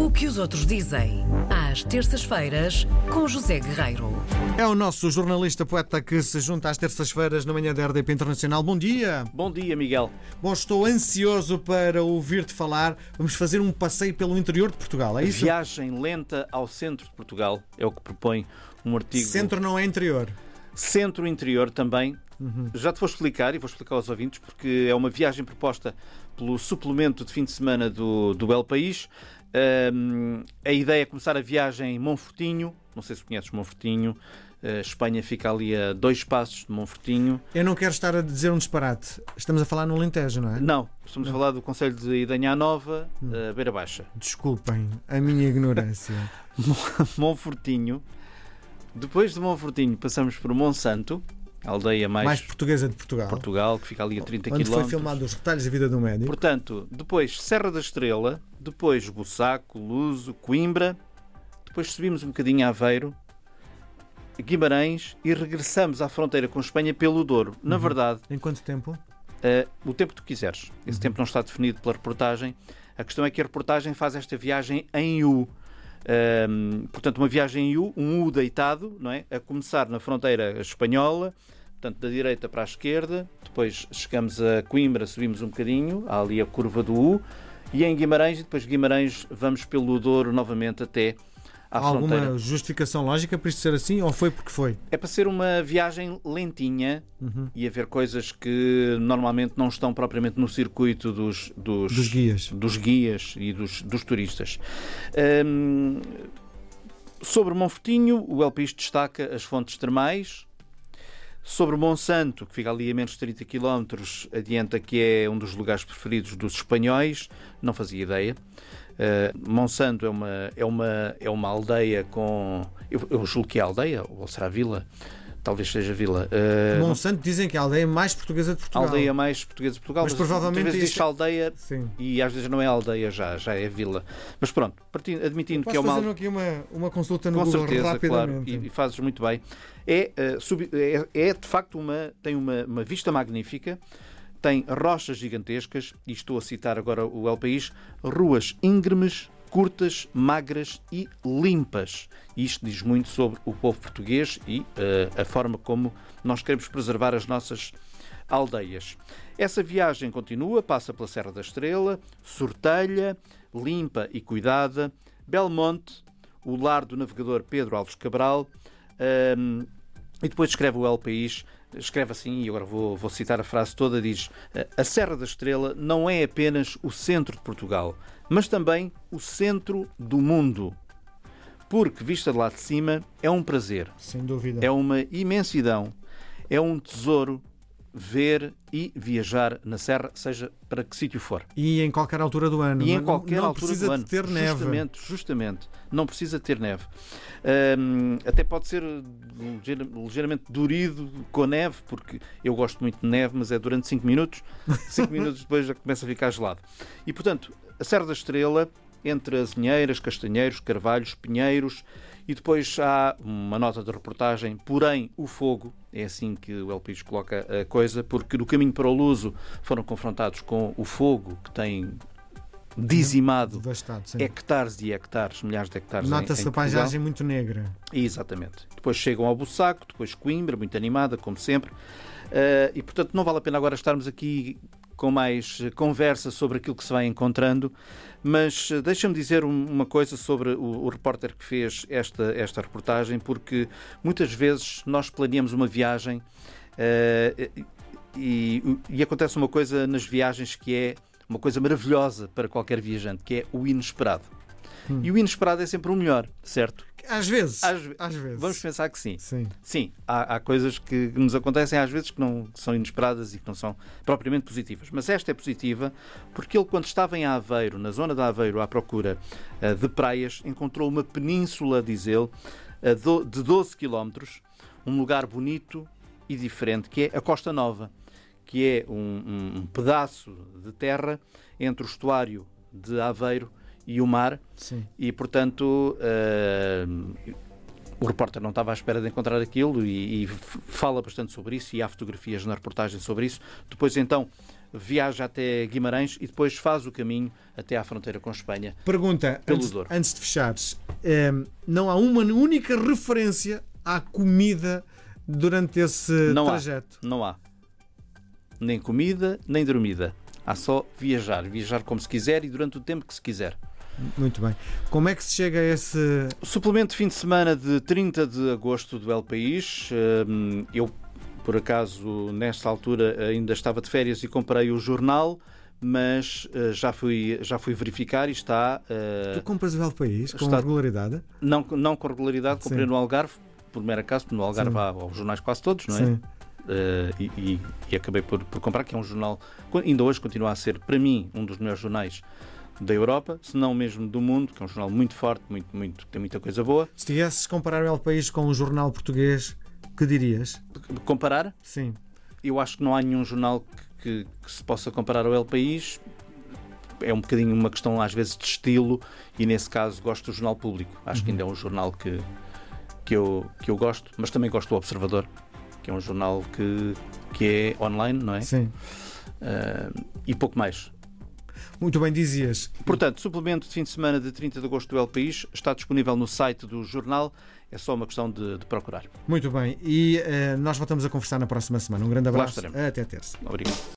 O que os outros dizem, às terças-feiras, com José Guerreiro. É o nosso jornalista poeta que se junta às terças-feiras na manhã da RDP Internacional. Bom dia! Bom dia, Miguel. Bom, estou ansioso para ouvir-te falar. Vamos fazer um passeio pelo interior de Portugal, é isso? Viagem lenta ao centro de Portugal é o que propõe um artigo. Centro não é interior. Centro-interior também. Já te vou explicar e vou explicar aos ouvintes porque é uma viagem proposta pelo suplemento de fim de semana do, do El País. A ideia é começar a viagem em Monfortinho. Não sei se conheces Monfortinho. A Espanha fica ali a dois passos de Monfortinho. Eu não quero estar a dizer um disparate. Estamos a falar no Alentejo, não é? Não, estamos a falar do Conselho de Idanha Nova, eh, Beira Baixa. Desculpem a minha ignorância. Monfortinho. Depois de Monfortinho passamos por Monsanto, a aldeia mais, Mais portuguesa de Portugal. Portugal, que fica ali a 30 Onde km. foi filmado os retalhos da vida do médico. Portanto, depois Serra da Estrela, depois Bussaco, Luso, Coimbra, depois subimos um bocadinho a Aveiro, Guimarães e regressamos à fronteira com Espanha pelo Douro. Na Uhum. verdade, Em quanto tempo? Uh, o tempo que tu quiseres. Esse tempo não está definido pela reportagem. A questão é que a reportagem faz esta viagem em U. Um, portanto, uma viagem em U, um U deitado, não é? A começar na fronteira espanhola, portanto, da direita para a esquerda. Depois chegamos a Coimbra, subimos um bocadinho, há ali a curva do U. E em Guimarães, e depois de Guimarães, vamos pelo Douro novamente até à Há alguma fronteira. justificação lógica para isto ser assim ou foi porque foi? É para ser uma viagem lentinha Uhum. e haver coisas que normalmente não estão propriamente no circuito dos, dos, Dos guias. dos guias e dos, dos turistas. Hum, sobre Monfortinho, o El País destaca as fontes termais. Sobre Monsanto, que fica ali a menos de 30 km, adianta que é um dos lugares preferidos dos espanhóis, não fazia ideia. Uh, Monsanto é uma, é, uma, é uma aldeia com. Eu, eu julgo que é aldeia, ou será vila? Talvez seja vila. Uh, Monsanto dizem que é a aldeia mais portuguesa de a Portugal. aldeia mais portuguesa de Portugal, Mas mas, provavelmente muitas vezes isto- aldeia Sim. e às vezes não é aldeia já, já é vila. Mas pronto, partindo- admitindo que é uma fazer aqui uma, uma consulta no Com Google certeza, claro, rapidamente. e, e fazes muito bem. É, eh, sub- é, é, de facto uma. tem uma, uma vista magnífica, tem rochas gigantescas, e estou a citar agora o El País, ruas íngremes, curtas, magras e limpas. Isto diz muito sobre o povo português e eh, a forma como nós queremos preservar as nossas aldeias. Essa viagem continua, passa pela Serra da Estrela, Sortelha, limpa e cuidada, Belmonte, o lar do navegador Pedro Alves Cabral, hum, e depois escreve o El País, escreve assim, e agora vou, vou citar a frase toda, diz a Serra da Estrela não é apenas o centro de Portugal, mas também o centro do mundo. Porque, vista de lá de cima, é um prazer, Sem dúvida. é uma imensidão, é um tesouro ver e viajar na Serra, seja para que sítio for. E em qualquer altura do ano. E em Não- qualquer não altura precisa do ano. ter neve. Justamente, justamente. Não precisa ter neve. Hum, até pode ser ligeira- ligeiramente durido com neve, porque eu gosto muito de neve, mas é durante 5 minutos. 5 minutos depois já começa a ficar gelado. E, portanto, a Serra da Estrela, entre azinheiras, castanheiros, carvalhos, pinheiros, e depois há uma nota de reportagem, porém o fogo, é assim que o El Pires coloca a coisa, porque no caminho para o Luso foram confrontados com o fogo que tem dizimado Devastado, hectares e hectares, milhares de hectares Nota-se a paisagem muito negra. Exatamente. Depois chegam ao Bussaco, depois Coimbra, muito animada, como sempre. Eh, e, portanto, não vale a pena agora estarmos aqui com mais eh, conversa sobre aquilo que se vai encontrando, mas eh, deixa-me dizer um- uma coisa sobre o, o repórter que fez esta, esta reportagem, porque muitas vezes nós planeamos uma viagem eh, e, e acontece uma coisa nas viagens que é uma coisa maravilhosa para qualquer viajante, que é o inesperado. Hum. E o inesperado é sempre o melhor, certo? Às vezes. Às, Às vezes. Vamos pensar que sim. Sim. Sim, há, há coisas que nos acontecem às vezes que não são inesperadas e que não são propriamente positivas. Mas esta é positiva porque ele, quando estava em Aveiro, na zona de Aveiro, à procura ah, de praias, encontrou uma península, diz ele, ah, do- de 12 quilómetros, um lugar bonito e diferente, que é a Costa Nova, que é um, um- um pedaço de terra entre o estuário de Aveiro e o mar Sim. e portanto eh, o repórter não estava à espera de encontrar aquilo e, e fala bastante sobre isso e há fotografias na reportagem sobre isso. Depois então viaja até Guimarães e depois faz o caminho até à fronteira com Espanha. Pergunta, Pelo antes, Douro. antes de fechares, eh, não há uma única referência à comida durante esse Não há. trajeto? Não há nem comida, nem dormida. Há só viajar. Viajar como se quiser e durante o tempo que se quiser. Muito bem. Como é que se chega a esse. Suplemento de fim de semana de 30 de agosto do El País, hum, eu, por acaso, nesta altura ainda estava de férias e comprei o jornal, mas eh, já, fui, já fui verificar e está. eh, Tu compras o El País com está- regularidade? não, não com regularidade, comprei Sim. no Algarve, por mero acaso, porque no Algarve Sim. há aos jornais quase todos, não é? Sim. Eh, e, e- e acabei por, por comprar, que é um jornal, ainda hoje continua a ser, para mim, um dos melhores jornais da Europa, se não mesmo do mundo, que é um jornal muito forte, muito, muito, tem muita coisa boa. Se tivesses comparar o El País com um jornal português, que dirias? Comparar, Sim. eu acho que não há nenhum jornal que, que- que se possa comparar ao El País. É um bocadinho uma questão, às vezes, de estilo, e nesse caso gosto do Jornal Público. Acho que ainda é um jornal que, que, eu, que eu gosto, mas também gosto do Observador, que é um jornal que, que é online, não é? Sim. Ah, e pouco mais. Muito bem, dizias. Portanto, suplemento de fim de semana de 30 de agosto do El País está disponível no site do jornal. É só uma questão de, de procurar. Muito bem. E eh, nós voltamos a conversar na próxima semana. Um grande abraço. Até terça. Obrigado.